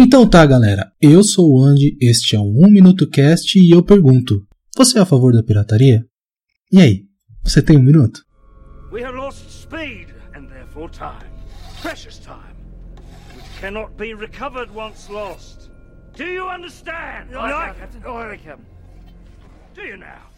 Então tá, galera. Eu sou o Andy, este é o 1 Minuto Cast e eu pergunto: você é a favor da pirataria? E aí, você tem um minuto? We have lost speed and therefore time. Precious time. Which cannot be recovered once lost. Do you understand? No. Do you now?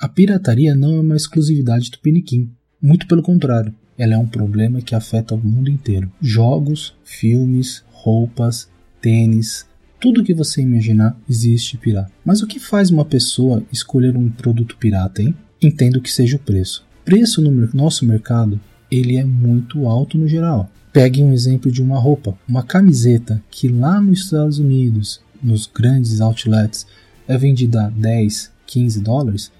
A pirataria não é uma exclusividade do Piniquim. Muito pelo contrário, ela é um problema que afeta o mundo inteiro. Jogos, filmes, roupas, tênis, tudo que você imaginar existe pirata. Mas o que faz uma pessoa escolher um produto pirata, hein? Entendo que seja o preço. Preço no nosso mercado, ele é muito alto no geral. Pegue um exemplo de uma roupa, uma camiseta que lá nos Estados Unidos, nos grandes outlets, é vendida a 10, 15 dólares,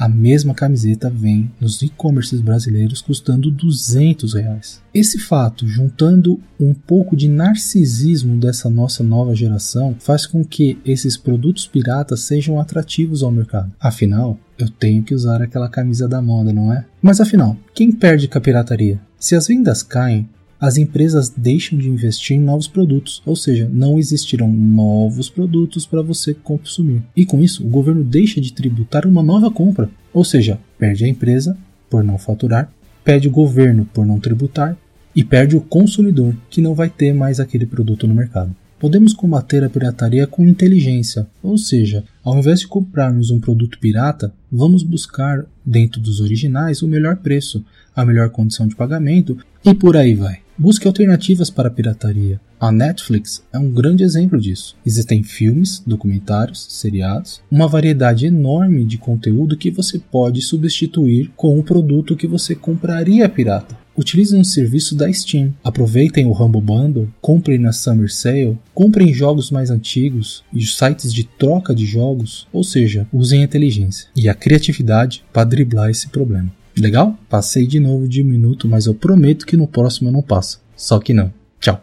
a mesma camiseta vem nos e-commerces brasileiros custando 200 reais. Esse fato, juntando um pouco de narcisismo dessa nossa nova geração, faz com que esses produtos piratas sejam atrativos ao mercado. Afinal, eu tenho que usar aquela camisa da moda, não é? Mas afinal, quem perde com a pirataria? Se as vendas caem, as empresas deixam de investir em novos produtos, ou seja, não existirão novos produtos para você consumir. E com isso, o governo deixa de tributar uma nova compra, ou seja, perde a empresa por não faturar, perde o governo por não tributar e perde o consumidor, que não vai ter mais aquele produto no mercado. Podemos combater a pirataria com inteligência, ou seja, ao invés de comprarmos um produto pirata, vamos buscar, dentro dos originais, o melhor preço, a melhor condição de pagamento e por aí vai. Busque alternativas para a pirataria. A Netflix é um grande exemplo disso. Existem filmes, documentários, seriados, uma variedade enorme de conteúdo que você pode substituir com o produto que você compraria pirata. Utilize um serviço da Steam. Aproveitem o Humble Bundle, comprem na Summer Sale, comprem jogos mais antigos e sites de troca de jogos, ou seja, usem a inteligência e a criatividade para driblar esse problema. Legal? Passei de novo de um minuto, mas eu prometo que no próximo eu não passo. Só que não. Tchau.